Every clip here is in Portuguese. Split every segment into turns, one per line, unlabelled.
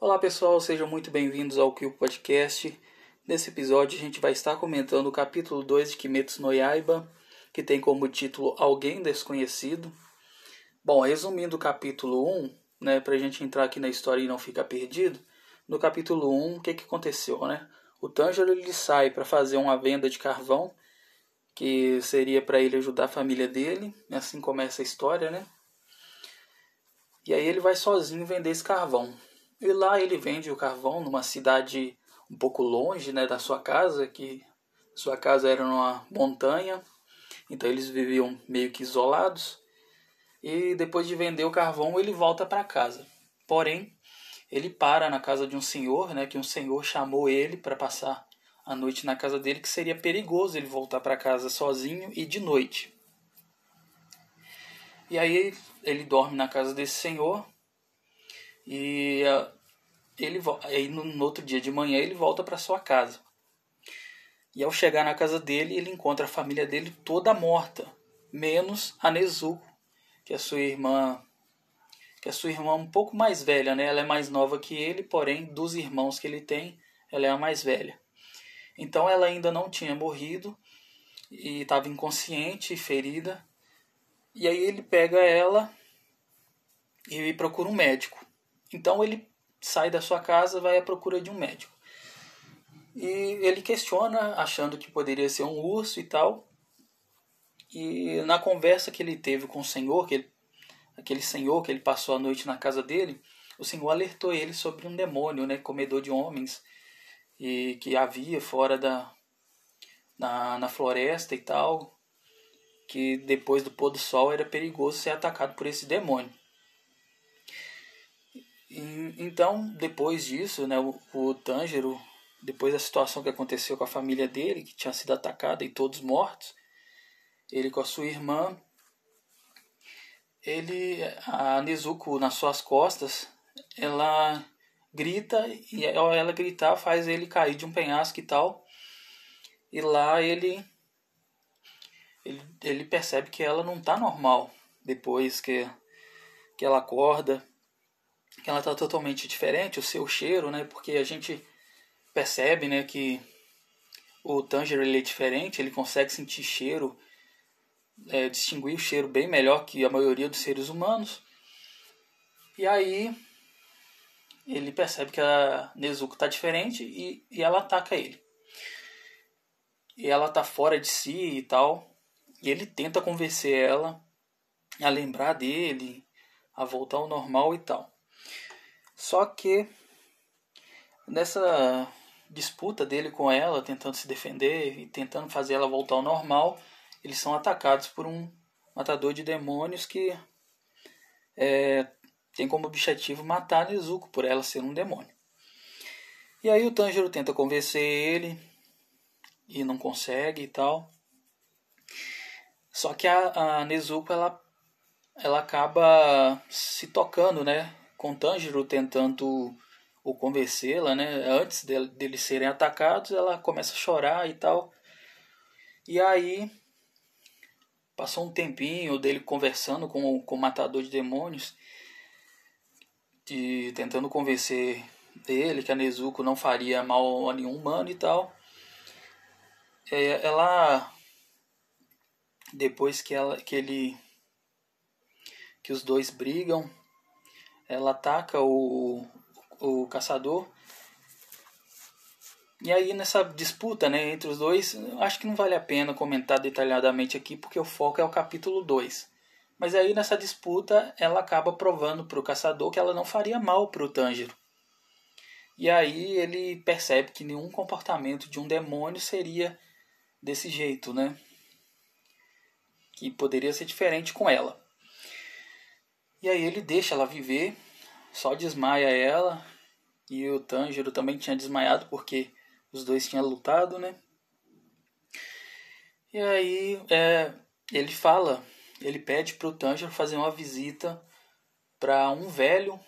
Olá pessoal, sejam muito bem-vindos ao Kill Podcast. Nesse episódio a gente vai estar comentando o capítulo 2 de Kimetsu no Yaiba, que tem como título Alguém Desconhecido. Bom, resumindo o capítulo 1, né, pra gente entrar aqui na história e não ficar perdido, no capítulo 1, o que, que aconteceu, né? O Tanjiro ele sai para fazer uma venda de carvão, que seria para ele ajudar a família dele, assim começa a história, né? E aí ele vai sozinho vender esse carvão. E lá ele vende o carvão numa cidade um pouco longe né, da sua casa, que sua casa era numa montanha, então eles viviam meio que isolados. E depois de vender o carvão, ele volta para casa. Porém, ele para na casa de um senhor, né, que um senhor chamou ele para passar a noite na casa dele, que seria perigoso ele voltar para casa sozinho e de noite. E aí ele dorme na casa desse senhor e uh, ele aí no, no, outro dia de manhã ele volta para sua casa. E ao chegar na casa dele, ele encontra a família dele toda morta, menos a Nezuko, que é sua irmã, que é sua irmã um pouco mais velha, né? Ela é mais nova que ele, porém dos irmãos que ele tem, ela é a mais velha. Então ela ainda não tinha morrido e estava inconsciente e ferida. E aí ele pega ela e procura um médico. Então ele sai da sua casa, vai à procura de um médico. E ele questiona, achando que poderia ser um urso e tal. E na conversa que ele teve com o senhor, que ele, aquele senhor que ele passou a noite na casa dele, o senhor alertou ele sobre um demônio, né, comedor de homens, e que havia fora da na, na floresta e tal, que depois do pôr do sol era perigoso ser atacado por esse demônio. Então, depois disso, né, o, o Tanjiro, depois da situação que aconteceu com a família dele, que tinha sido atacada e todos mortos, ele com a sua irmã, ele, a Nezuko nas suas costas, ela grita e ao ela gritar faz ele cair de um penhasco e tal. E lá ele ele, ele percebe que ela não tá normal depois que que ela acorda ela está totalmente diferente, o seu cheiro, né? Porque a gente percebe, né, que o Tanger ele é diferente, ele consegue sentir cheiro, é, distinguir o cheiro bem melhor que a maioria dos seres humanos. E aí ele percebe que a Nezuko está diferente e, e ela ataca ele. E ela tá fora de si e tal. E ele tenta convencer ela a lembrar dele, a voltar ao normal e tal. Só que nessa disputa dele com ela, tentando se defender e tentando fazer ela voltar ao normal, eles são atacados por um matador de demônios que é, tem como objetivo matar Nezuko por ela ser um demônio. E aí o Tanjiro tenta convencer ele e não consegue e tal. Só que a, a Nezuko ela, ela acaba se tocando, né? Com Tanjiro tentando o convencê-la, né? Antes deles de serem atacados, ela começa a chorar e tal. E aí passou um tempinho dele conversando com, com o matador de demônios, de, tentando convencer dele que a Nezuko não faria mal a nenhum humano e tal. É, ela depois que ela que ele que os dois brigam ela ataca o, o caçador. E aí nessa disputa né, entre os dois, acho que não vale a pena comentar detalhadamente aqui, porque o foco é o capítulo 2. Mas aí nessa disputa ela acaba provando para o caçador que ela não faria mal para o Tanjiro. E aí ele percebe que nenhum comportamento de um demônio seria desse jeito, né? Que poderia ser diferente com ela. E aí ele deixa ela viver, só desmaia ela. E o Tanjiro também tinha desmaiado porque os dois tinham lutado, né? E aí é, ele fala, ele pede para o Tanjiro fazer uma visita para um velho,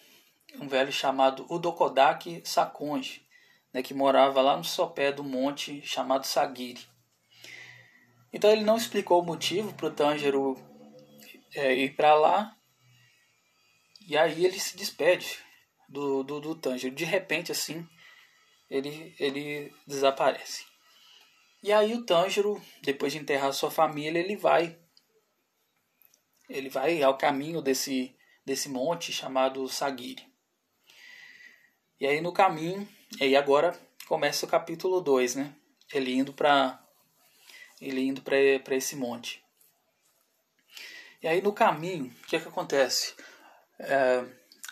um velho chamado Udokodaki Sakonji, né, que morava lá no sopé do monte chamado Sagiri. Então ele não explicou o motivo para o Tanjiro é, ir para lá, e aí ele se despede do, do, do Tanjiro. De repente, assim, ele, ele desaparece. E aí o Tanjiro, depois de enterrar sua família, ele vai ele vai ao caminho desse, desse monte chamado Sagiri. E aí no caminho, e aí agora começa o capítulo 2, né? Ele indo para ele indo para esse monte. E aí no caminho, o que, é que acontece? É,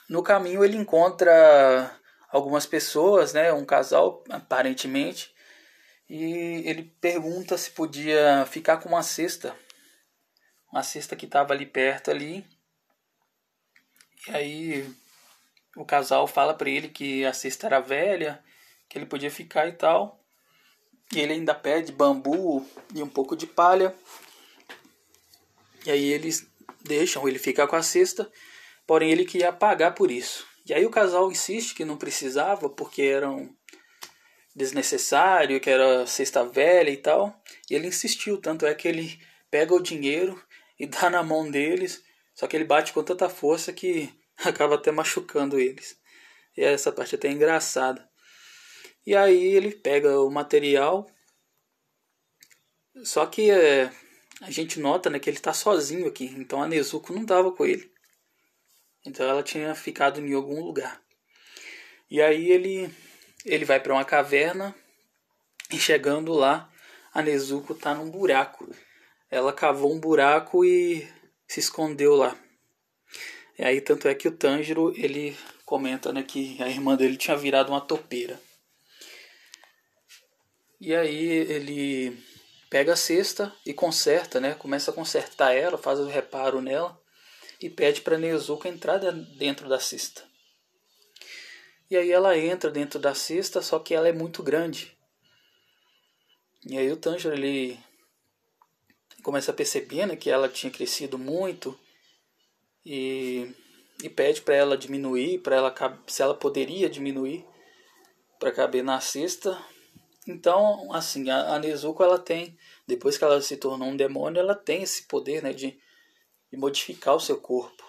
no caminho ele encontra algumas pessoas, né, um casal aparentemente, e ele pergunta se podia ficar com uma cesta, uma cesta que estava ali perto ali. E aí o casal fala para ele que a cesta era velha, que ele podia ficar e tal. E ele ainda pede bambu e um pouco de palha. E aí eles deixam ele ficar com a cesta, porém ele queria pagar por isso. E aí o casal insiste que não precisava porque eram desnecessário, que era cesta velha e tal. E ele insistiu, tanto é que ele pega o dinheiro e dá na mão deles, só que ele bate com tanta força que acaba até machucando eles. E essa parte é até engraçada. E aí ele pega o material, só que é, a gente nota né, que ele está sozinho aqui, então a Nezuko não estava com ele. Então ela tinha ficado em algum lugar. E aí ele ele vai para uma caverna e chegando lá, a Nezuko está num buraco. Ela cavou um buraco e se escondeu lá. E aí tanto é que o Tanjiro ele comenta né, que a irmã dele tinha virado uma topeira. E aí ele pega a cesta e conserta, né? Começa a consertar ela, faz o reparo nela e pede para Nezuko entrar dentro da cesta. E aí ela entra dentro da cesta, só que ela é muito grande. E aí o Tanjiro ele começa a perceber né, que ela tinha crescido muito e, e pede para ela diminuir, para ela se ela poderia diminuir para caber na cesta. Então, assim, a, a Nezuko ela tem, depois que ela se tornou um demônio, ela tem esse poder, né, de, de modificar o seu corpo.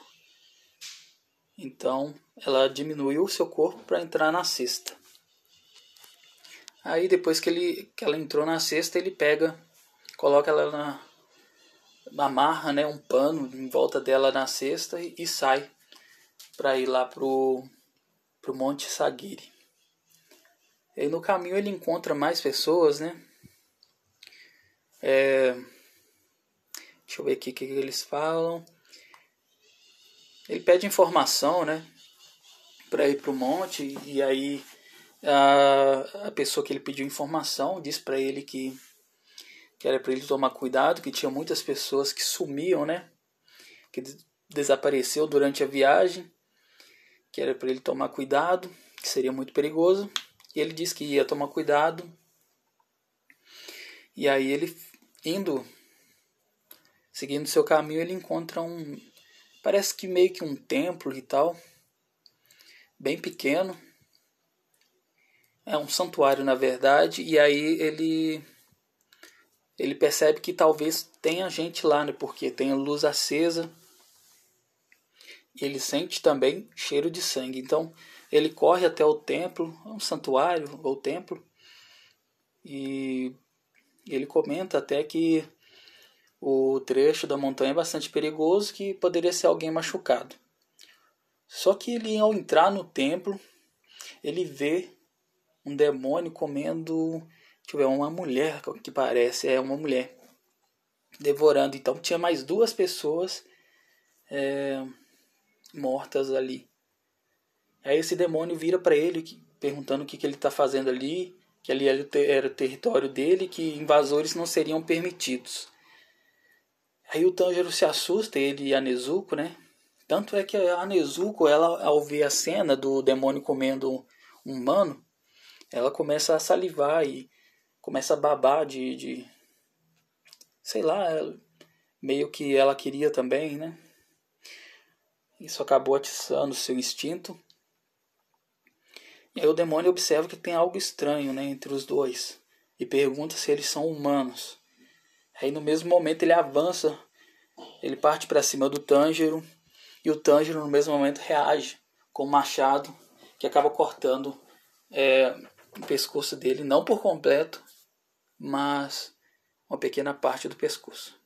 Então, ela diminuiu o seu corpo para entrar na cesta. Aí depois que, ele, que ela entrou na cesta, ele pega, coloca ela na, amarra né, um pano em volta dela na cesta e, e sai para ir lá pro, pro Monte Sagiri. E aí no caminho ele encontra mais pessoas, né? É, deixa eu ver aqui o que, eles falam. Ele pede informação, né? Para ir pro monte e aí a, a pessoa que ele pediu informação diz para ele que que era para ele tomar cuidado, que tinha muitas pessoas que sumiam, né? Que desapareceu durante a viagem, que era para ele tomar cuidado, que seria muito perigoso. E ele disse que ia tomar cuidado. E aí ele indo seguindo seu caminho, ele encontra um parece que meio que um templo e tal, bem pequeno. É um santuário na verdade, e aí ele ele percebe que talvez tenha gente lá, né? Porque tem a luz acesa. E ele sente também cheiro de sangue. Então ele corre até o templo, um santuário ou templo, e ele comenta até que o trecho da montanha é bastante perigoso, que poderia ser alguém machucado. Só que ele, ao entrar no templo, ele vê um demônio comendo Deixa uma mulher que parece, é uma mulher devorando. Então tinha mais duas pessoas é, mortas ali. Aí esse demônio vira para ele perguntando o que, que ele está fazendo ali, que ali era o território dele, que invasores não seriam permitidos. Aí o Tanjiro se assusta, ele e a Nezuko, né? Tanto é que a Nezuko, ela, ao ver a cena do demônio comendo um humano, ela começa a salivar e começa a babar de, de sei lá, meio que ela queria também, né? Isso acabou atiçando seu instinto. E aí o demônio observa que tem algo estranho né, entre os dois e pergunta se eles são humanos. Aí no mesmo momento ele avança, ele parte para cima do Tanjiro. E o Tanjiro no mesmo momento reage com o machado que acaba cortando é, o pescoço dele, não por completo, mas uma pequena parte do pescoço.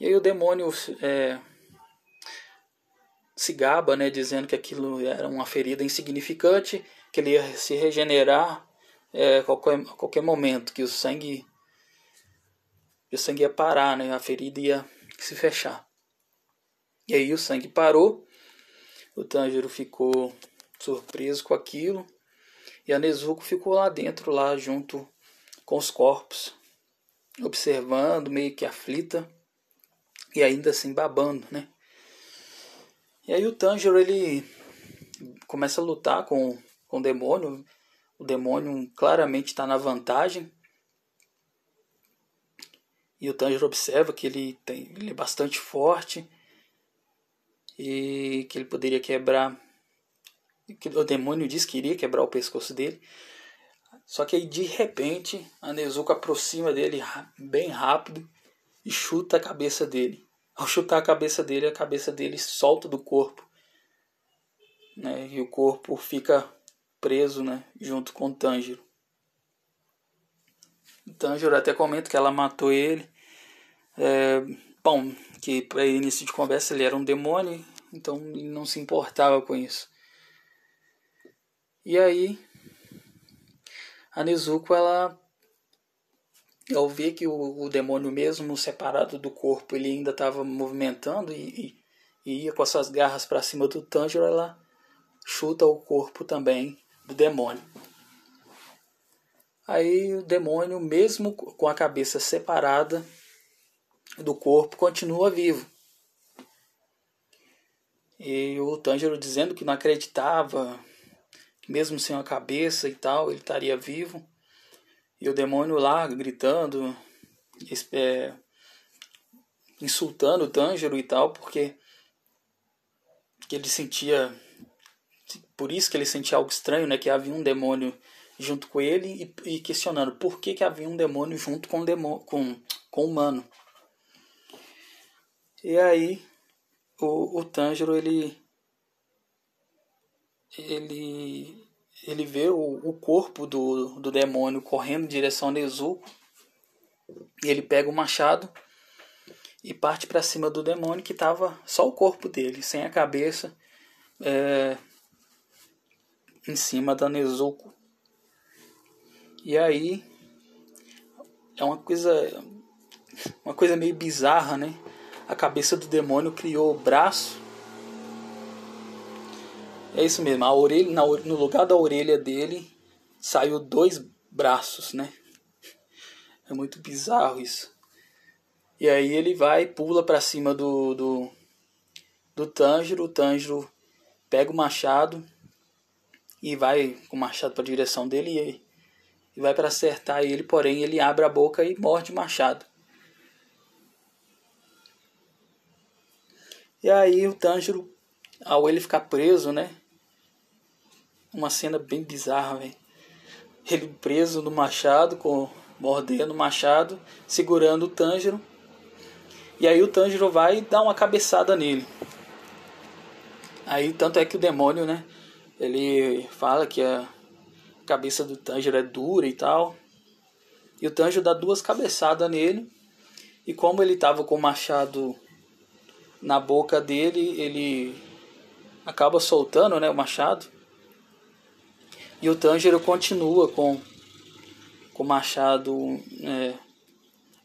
E aí o demônio é, se gaba, né, dizendo que aquilo era uma ferida insignificante, que ele ia se regenerar é, a qualquer, a qualquer momento, que o sangue, o sangue ia parar, né, a ferida ia se fechar. E aí o sangue parou, o Tanjiro ficou surpreso com aquilo, e a Nezuko ficou lá dentro, lá junto com os corpos, observando, meio que aflita, e ainda assim babando, né? E aí o Tanjiro ele começa a lutar com, com o demônio. O demônio claramente está na vantagem. E o Tanjiro observa que ele, tem, ele é bastante forte e que ele poderia quebrar. Que o demônio diz que iria quebrar o pescoço dele. Só que aí de repente a Nezuko aproxima dele bem rápido e chuta a cabeça dele. Ao chutar a cabeça dele, a cabeça dele solta do corpo. Né? E o corpo fica preso né? junto com o Tanjiro. Tanjiro até comenta que ela matou ele. É, bom, que para início de conversa ele era um demônio, então ele não se importava com isso. E aí, a Nezuko ela ao ver que o, o demônio mesmo separado do corpo ele ainda estava movimentando e, e, e, ia com as suas garras para cima do Tanjiro, ela chuta o corpo também do demônio. Aí o demônio, mesmo com a cabeça separada do corpo, continua vivo. E o Tanjiro dizendo que não acreditava, mesmo sem a cabeça e tal, ele estaria vivo. E o demônio lá gritando, é, insultando o Tanjiro e tal, porque que ele sentia. Por isso que ele sentia algo estranho, né? Que havia um demônio junto com ele e, e questionando por que, que havia um demônio junto com demônio, com, com o humano. E aí o, o Tanjiro ele ele ele vê o, o corpo do, do demônio correndo em direção a Nezuko. E ele pega o machado e parte para cima do demônio que estava só o corpo dele, sem a cabeça, é, em cima da Nezuko. E aí é uma coisa uma coisa meio bizarra, né? A cabeça do demônio criou o braço é isso mesmo, a orelha, na, no lugar da orelha dele saiu dois braços, né? É muito bizarro isso. E aí ele vai pula para cima do, do, do Tanjiro, o Tanjiro pega o machado e vai com o machado para a direção dele e, e vai para acertar ele, porém ele abre a boca e morde o machado. E aí o Tanjiro, ao ele ficar preso, né? uma cena bem bizarra, velho. Ele preso no machado, com mordendo o machado, segurando o Tanjiro. E aí o Tanjiro vai dar uma cabeçada nele. Aí tanto é que o demônio, né? Ele fala que a cabeça do Tanjiro é dura e tal. E o Tanjiro dá duas cabeçadas nele. E como ele tava com o machado na boca dele, ele acaba soltando, né, o machado. E o Tanjiro continua com, com o machado é,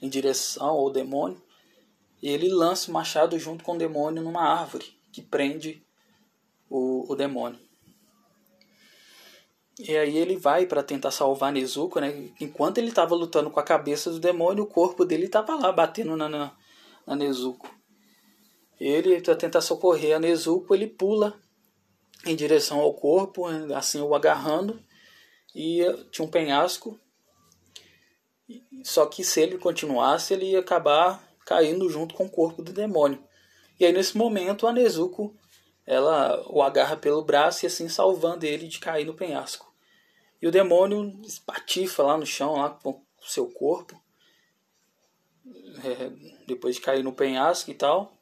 em direção ao demônio. E ele lança o machado junto com o demônio numa árvore que prende o, o demônio. E aí ele vai para tentar salvar Nezuko, né? Enquanto ele estava lutando com a cabeça do demônio, o corpo dele estava lá batendo na, na, na Nezuko. Ele, para tentar socorrer a Nezuko, ele pula em direção ao corpo, assim o agarrando, e tinha um penhasco. Só que se ele continuasse, ele ia acabar caindo junto com o corpo do demônio. E aí nesse momento a Nezuko ela o agarra pelo braço e assim salvando ele de cair no penhasco. E o demônio espatifa lá no chão lá com o seu corpo. É, depois de cair no penhasco e tal.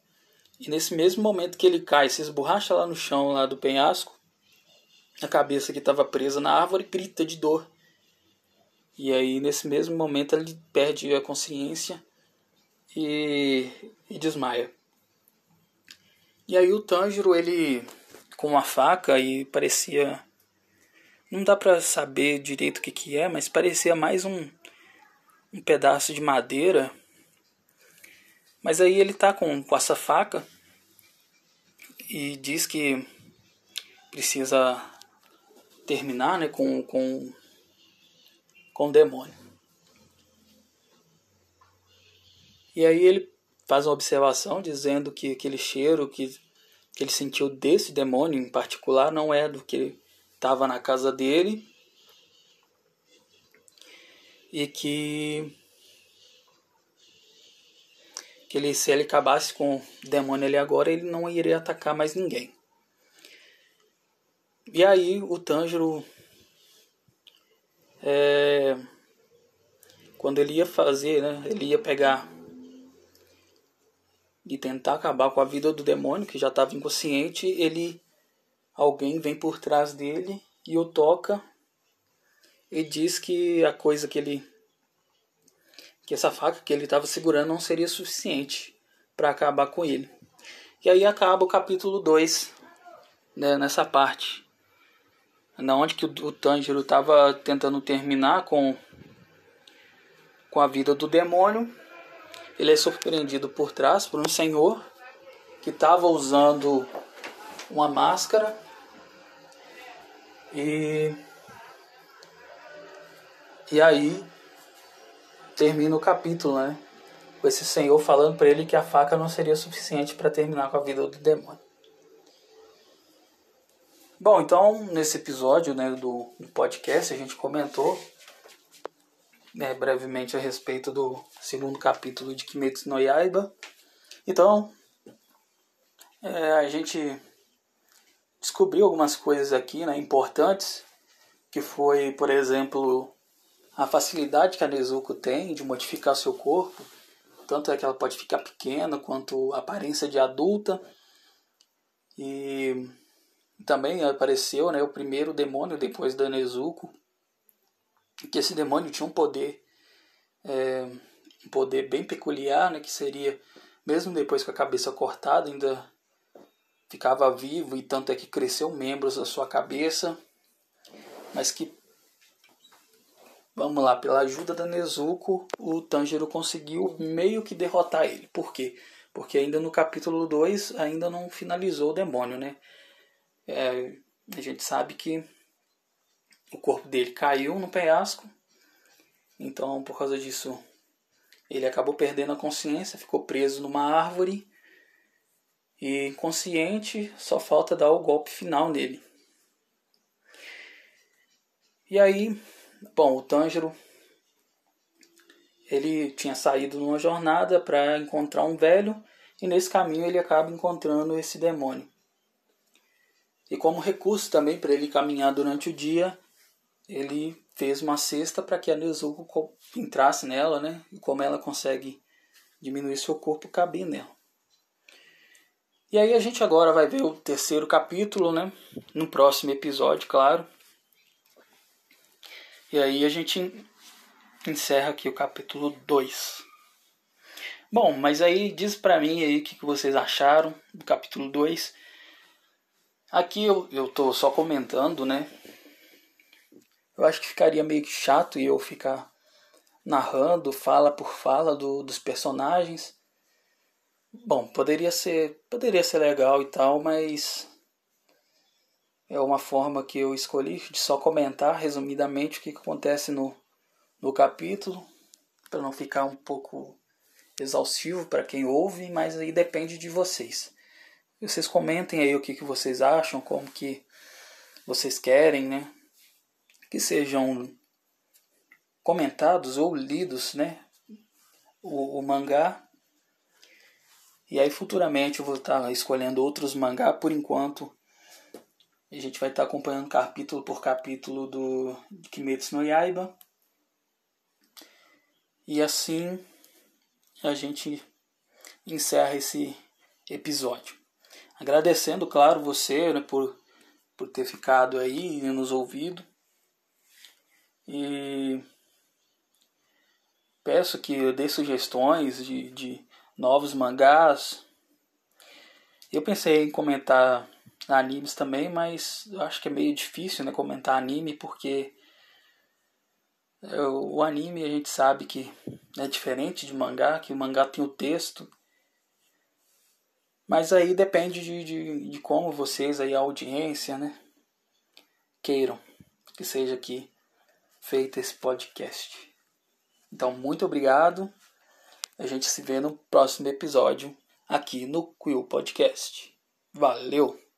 E nesse mesmo momento que ele cai, se esborracha lá no chão lá do penhasco, a cabeça que estava presa na árvore grita de dor. E aí, nesse mesmo momento, ele perde a consciência e, e desmaia. E aí, o Tanjiro, ele com uma faca e parecia. Não dá para saber direito o que, que é, mas parecia mais um, um pedaço de madeira. Mas aí ele tá com, com essa faca e diz que precisa terminar né, com, com, com o demônio. E aí ele faz uma observação dizendo que aquele cheiro que, que ele sentiu desse demônio em particular não é do que estava na casa dele. E que que ele se ele acabasse com o demônio ali agora ele não iria atacar mais ninguém. E aí o Tanjiro é, quando ele ia fazer, né, ele ia pegar e tentar acabar com a vida do demônio que já estava inconsciente, ele alguém vem por trás dele e o toca e diz que a coisa que ele que essa faca que ele estava segurando não seria suficiente para acabar com ele. E aí acaba o capítulo 2 né, nessa parte na onde que o, Tanjiro estava tentando terminar com com a vida do demônio. Ele é surpreendido por trás por um senhor que estava usando uma máscara e e aí termina o capítulo, né? Com esse senhor falando para ele que a faca não seria suficiente para terminar com a vida do demônio. Bom, então nesse episódio né, do, do podcast a gente comentou né, brevemente a respeito do segundo capítulo de Kimetsu no Yaiba. Então, é, a gente descobriu algumas coisas aqui né, importantes, que foi, por exemplo, a facilidade que a Nezuko tem de modificar seu corpo, tanto é que ela pode ficar pequena quanto a aparência de adulta. E também apareceu né, o primeiro demônio depois da Nezuko, que esse demônio tinha um poder, é, um poder bem peculiar, né, que seria, mesmo depois com a cabeça cortada, ainda ficava vivo e tanto é que cresceu membros da sua cabeça, mas que, vamos lá, pela ajuda da Nezuko, o Tanjiro conseguiu meio que derrotar ele. Por quê? Porque ainda no capítulo 2 ainda não finalizou o demônio, né? É, a gente sabe que o corpo dele caiu no penhasco, então por causa disso ele acabou perdendo a consciência, ficou preso numa árvore e inconsciente, só falta dar o golpe final nele. E aí, bom, o Tanjiro ele tinha saído numa jornada para encontrar um velho e nesse caminho ele acaba encontrando esse demônio. E como recurso também para ele caminhar durante o dia, ele fez uma cesta para que a Nezuko entrasse nela, né? E como ela consegue diminuir seu corpo, caber nela. E aí a gente agora vai ver o terceiro capítulo, né? No próximo episódio, claro. E aí a gente encerra aqui o capítulo 2. Bom, mas aí diz pra mim aí o que vocês acharam do capítulo 2. Aqui eu, eu tô só comentando, né? Eu acho que ficaria meio chato eu ficar narrando fala por fala do, dos personagens. Bom, poderia ser, poderia ser legal e tal, mas é uma forma que eu escolhi de só comentar resumidamente o que acontece no, no capítulo, para não ficar um pouco exaustivo para quem ouve, mas aí depende de vocês. Vocês comentem aí o que, que vocês acham, como que vocês querem, né? Que sejam comentados ou lidos, né? O, o mangá. E aí futuramente eu vou estar escolhendo outros mangá. Por enquanto a gente vai estar acompanhando capítulo por capítulo do Kimetsu no Yaiba. E assim a gente encerra esse episódio. Agradecendo, claro, você né, por por ter ficado aí e nos ouvido. E peço que eu dê sugestões de, de novos mangás. Eu pensei em comentar animes também, mas acho que é meio difícil né, comentar anime porque o anime a gente sabe que é diferente de mangá, que o mangá tem o texto. Mas aí depende de, de, de como vocês aí, a audiência, né, queiram que seja aqui feito esse podcast. Então, muito obrigado. A gente se vê no próximo episódio aqui no Quill Podcast. Valeu!